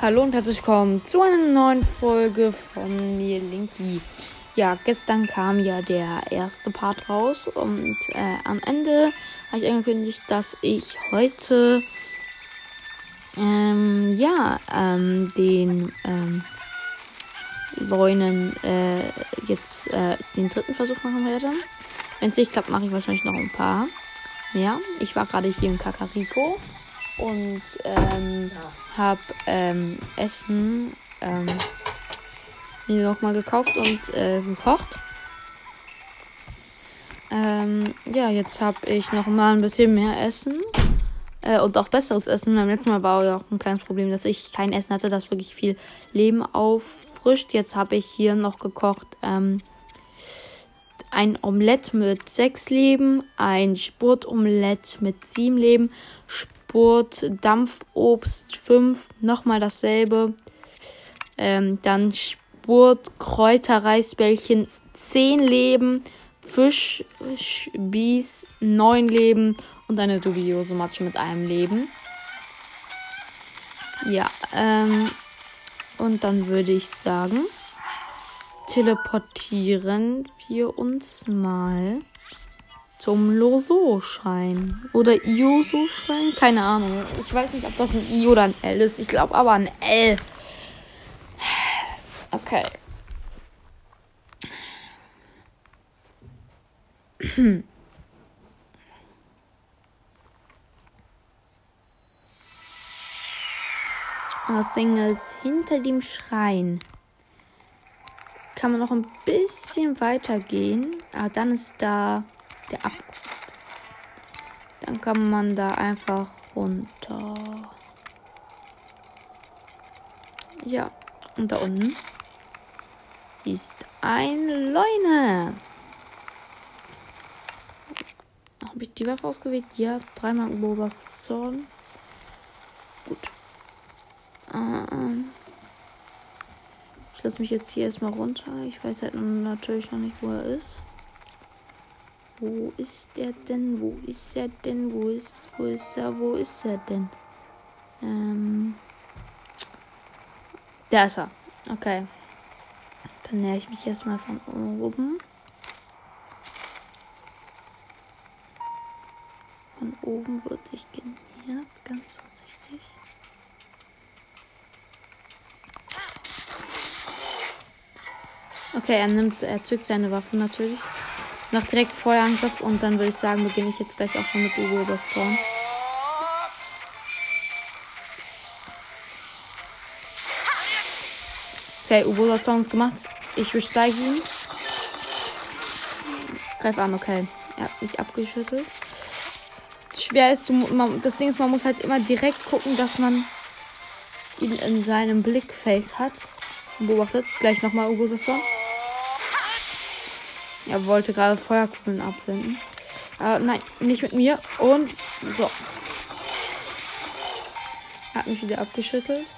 Hallo und herzlich willkommen zu einer neuen Folge von mir, Linky. Ja, gestern kam ja der erste Part raus und äh, am Ende habe ich angekündigt, dass ich heute ähm, ja ähm, den ähm, Leunen äh, jetzt äh, den dritten Versuch machen werde. Wenn es nicht klappt, mache ich wahrscheinlich noch ein paar mehr. Ich war gerade hier in Kakariko und ähm, habe ähm, Essen ähm, mir nochmal gekauft und äh, gekocht. Ähm, ja, jetzt habe ich noch mal ein bisschen mehr Essen äh, und auch besseres Essen. Beim letzten Mal war ja auch ein kleines Problem, dass ich kein Essen hatte, das wirklich viel Leben auffrischt. Jetzt habe ich hier noch gekocht ähm, ein Omelett mit sechs Leben, ein Spurtomelett mit sieben Leben, Spurt Dampfobst 5, nochmal dasselbe. Ähm, dann Spurt Kräuterreisbällchen 10 Leben, Fisch Bies 9 Leben und eine dubiose Matsche mit einem Leben. Ja, ähm, und dann würde ich sagen, teleportieren wir uns mal zum Loso-Schein. Oder Ioso-Schein? Keine Ahnung. Ich weiß nicht, ob das ein I oder ein L ist. Ich glaube aber ein L. Okay. Das Ding ist hinter dem Schrein. Kann man noch ein bisschen weiter gehen. Aber dann ist da der Abgrund. Dann kann man da einfach runter. Ja, und da unten ist ein Leune. Habe ich die Waffe ausgewählt? Ja, dreimal Oberwasser. Gut. Ähm, ich lasse mich jetzt hier erstmal runter. Ich weiß halt natürlich noch nicht, wo er ist. Wo ist der denn? Wo ist er denn? Wo ist, wo ist er? Wo ist er denn? Ähm. Da ist er. Okay. Dann näher ich mich erstmal von oben. Von oben wird sich genähert. Ganz vorsichtig. Okay, er nimmt, er zückt seine Waffe natürlich. Noch direkt Feuerangriff und dann würde ich sagen, beginne ich jetzt gleich auch schon mit Ugo das Zorn. Okay, Ugo das Zorn ist gemacht. Ich besteige ihn. Greif an, okay. Er hat mich abgeschüttelt. Schwer ist, du, man, das Ding ist, man muss halt immer direkt gucken, dass man ihn in seinem Blickfeld hat. Beobachtet. Gleich nochmal Ugo Sasson. Er wollte gerade Feuerkugeln absenden. Aber nein, nicht mit mir. Und so. Er hat mich wieder abgeschüttelt.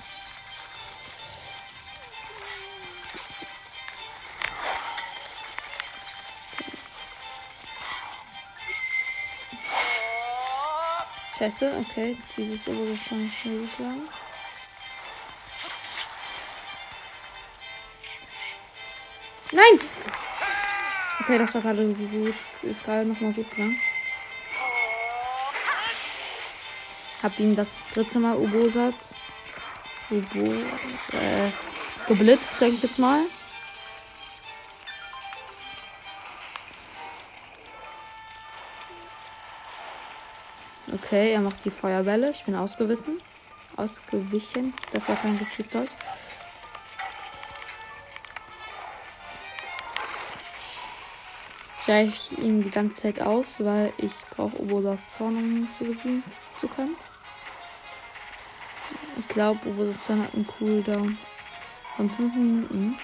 Scheiße, okay. Dieses obere Song ist schnell geschlagen. Nein! Okay, das war gerade gut. Ist gerade nochmal gut gegangen. Hab ihn das dritte Mal Ubosat. Ubo. Äh, geblitzt, sag ich jetzt mal. Okay, er macht die Feuerbälle. Ich bin ausgewichen. Ausgewichen. Das war kein richtiges Deutsch. Gleich ich ihn die ganze Zeit aus, weil ich brauche Obolas Zorn, um ihn zu besiegen zu können. Ich glaube, Obolas Zorn hat einen Cooldown von 5 Minuten.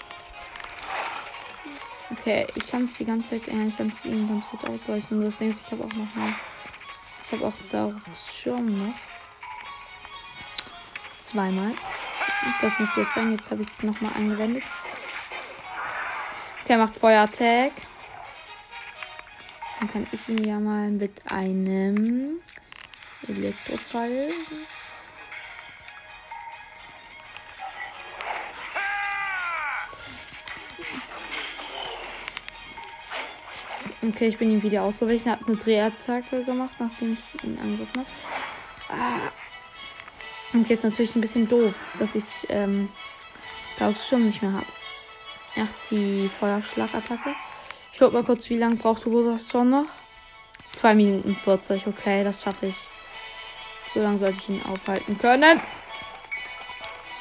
Okay, ich kann es die ganze Zeit eigentlich ganz ihm ganz gut ausweichen. Und das Ding ist, ich habe auch noch mal. Ich habe auch da Schirm noch. Zweimal. Das müsste jetzt sein. Jetzt habe ich es nochmal angewendet. Okay, macht Feuer-Attack. Dann kann ich ihn ja mal mit einem Elektrofall Okay, ich bin ihm wieder ausgewichen. Hat eine Drehattacke gemacht, nachdem ich ihn angegriffen habe. Ah. Und jetzt natürlich ein bisschen doof, dass ich ähm, Darks Schirm nicht mehr habe. Er die Feuerschlagattacke. attacke ich guck mal kurz, wie lange brauchst du Rosas schon noch? 2 Minuten 40, okay, das schaffe ich. So lange sollte ich ihn aufhalten können.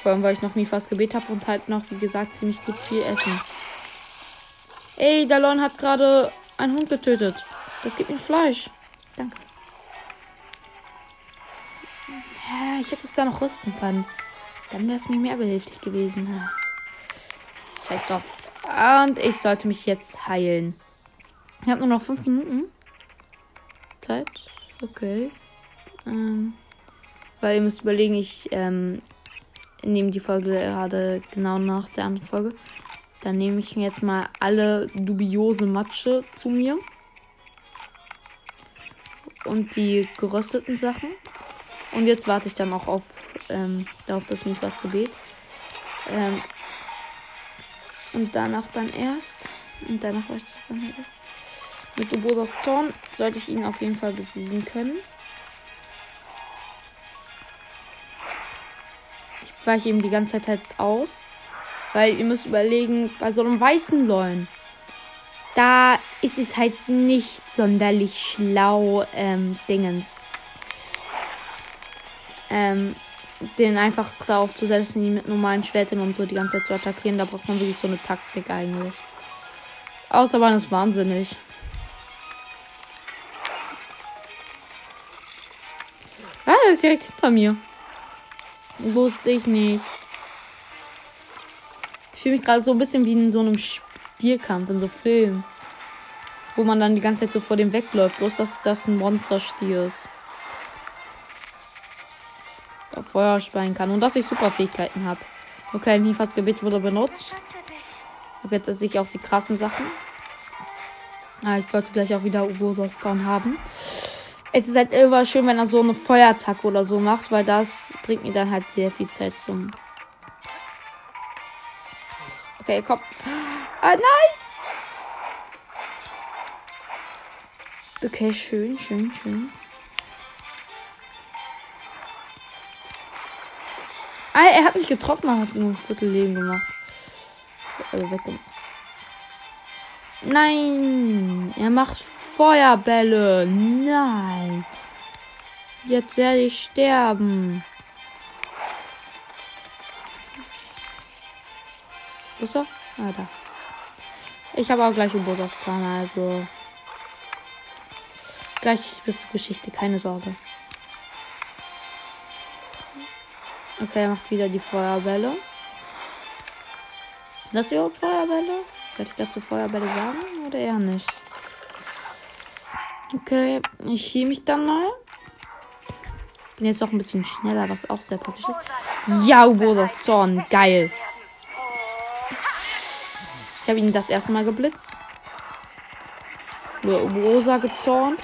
Vor allem, weil ich noch nie fast Gebet habe und halt noch, wie gesagt, ziemlich gut viel essen. Ey, Dalon hat gerade einen Hund getötet. Das gibt ihm Fleisch. Danke. Ja, ich hätte es da noch rüsten können. Dann wäre es mir mehr behilflich gewesen. Scheiß drauf. Und ich sollte mich jetzt heilen. Ich habe nur noch fünf Minuten Zeit. Okay. Ähm, weil ihr müsst überlegen, ich ähm, nehme die Folge gerade genau nach der anderen Folge. Dann nehme ich mir jetzt mal alle dubiose Matsche zu mir. Und die gerösteten Sachen. Und jetzt warte ich dann auch auf, ähm, darauf, dass mich was gebet. Ähm, und danach dann erst. Und danach weiß ich dann halt erst. Mit Ubosas Zorn sollte ich ihn auf jeden Fall besiegen können. Ich weiche ihm die ganze Zeit halt aus. Weil ihr müsst überlegen, bei so einem weißen Lollen, da ist es halt nicht sonderlich schlau, ähm, Dingens. Ähm, den einfach darauf zu setzen, ihn mit normalen Schwertern und so die ganze Zeit zu attackieren. Da braucht man wirklich so eine Taktik eigentlich. Außer man ist wahnsinnig. Ah, er ist direkt hinter mir. Wusste ich nicht. Ich fühle mich gerade so ein bisschen wie in so einem Stierkampf, in so Film. Wo man dann die ganze Zeit so vor dem wegläuft. Bloß, dass das ein Monsterstier ist. Feuer speien kann. Und dass ich Superfähigkeiten habe. Okay, Mifas Gebet wurde benutzt. Habe jetzt sich auch die krassen Sachen. Ah, ich sollte gleich auch wieder Ubosas Zaun haben. Es ist halt immer schön, wenn er so eine Feuerattacke oder so macht, weil das bringt mir dann halt sehr viel Zeit zum Okay, komm. Ah, nein! Okay, schön, schön, schön. Ah, er hat mich getroffen, er hat nur ein Viertel Leben gemacht. Also weggemacht. Nein! Er macht Feuerbälle. Nein! Jetzt werde ich sterben. Wo ist er? Ah, da. Ich habe auch gleich Ubosas Zahn, also. Gleich bis zur Geschichte, keine Sorge. Okay, er macht wieder die Feuerbälle. Sind das überhaupt Feuerbälle? Sollte ich dazu Feuerbälle sagen oder eher nicht? Okay, ich schiebe mich dann mal. Bin jetzt auch ein bisschen schneller, was auch sehr praktisch ist. Ja, Ubosas Zorn, geil. Ich habe ihn das erste Mal geblitzt. Rosa gezornt.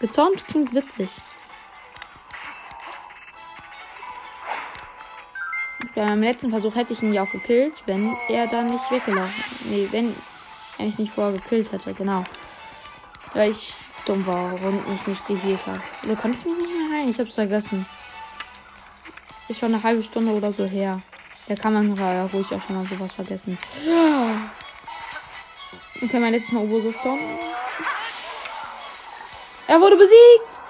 Gezornt klingt witzig. Bei meinem letzten Versuch hätte ich ihn ja auch gekillt, wenn er dann nicht weggelaufen. Nee, wenn er mich nicht vorher gekillt hätte, genau. Weil ich dumm war und mich nicht geheilt habe. Du kannst mich nicht mehr heilen, ich hab's vergessen. Ist schon eine halbe Stunde oder so her. Da kann man ja ruhig auch schon mal sowas vergessen. Okay, mein letztes Mal Obosus Zorn. Er wurde besiegt.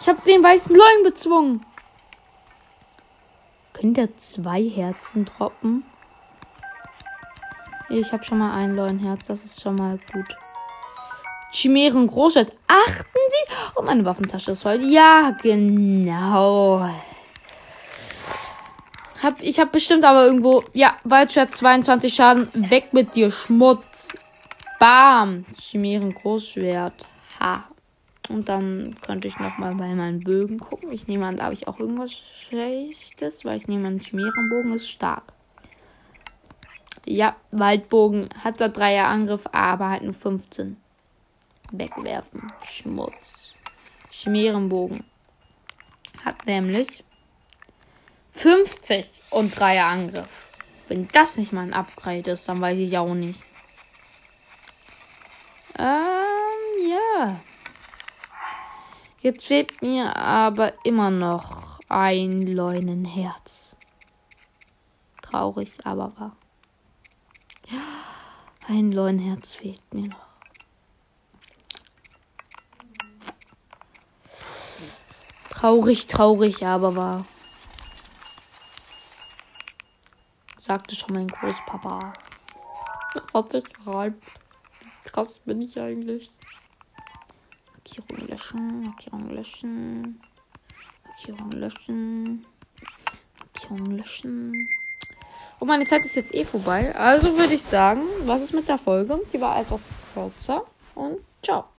Ich habe den weißen Leuen bezwungen. Könnt ihr zwei Herzen droppen? Ich habe schon mal ein Leuenherz. Das ist schon mal gut. Chimären Großstadt. Achten Sie? Oh, meine Waffentasche ist voll. Ja, genau. Hab, ich habe bestimmt aber irgendwo. Ja, Waldschwert 22 Schaden. Weg mit dir, Schmutz. Bam. Chimären Großschwert. Ha. Und dann könnte ich nochmal bei meinen Bögen gucken. Ich nehme an, da habe ich auch irgendwas Schlechtes, weil ich nehme an, Chimärenbogen ist stark. Ja, Waldbogen hat da Dreier Angriff, aber halt nur 15. Wegwerfen. Schmutz. Chimärenbogen hat nämlich 50 und 3 Angriff. Wenn das nicht mal ein Upgrade ist, dann weiß ich auch nicht. Ähm, ja. Jetzt fehlt mir aber immer noch ein Leunenherz. Traurig, aber wahr. Ein Leunenherz fehlt mir noch. Traurig, traurig, aber wahr. Sagte schon mein Großpapa. Das hat sich gereimt. Krass bin ich eigentlich. Markierung löschen, Markierung löschen. Markierung löschen. Markierung löschen. Und meine Zeit ist jetzt eh vorbei. Also würde ich sagen, was ist mit der Folge? Die war etwas kürzer. Und ciao.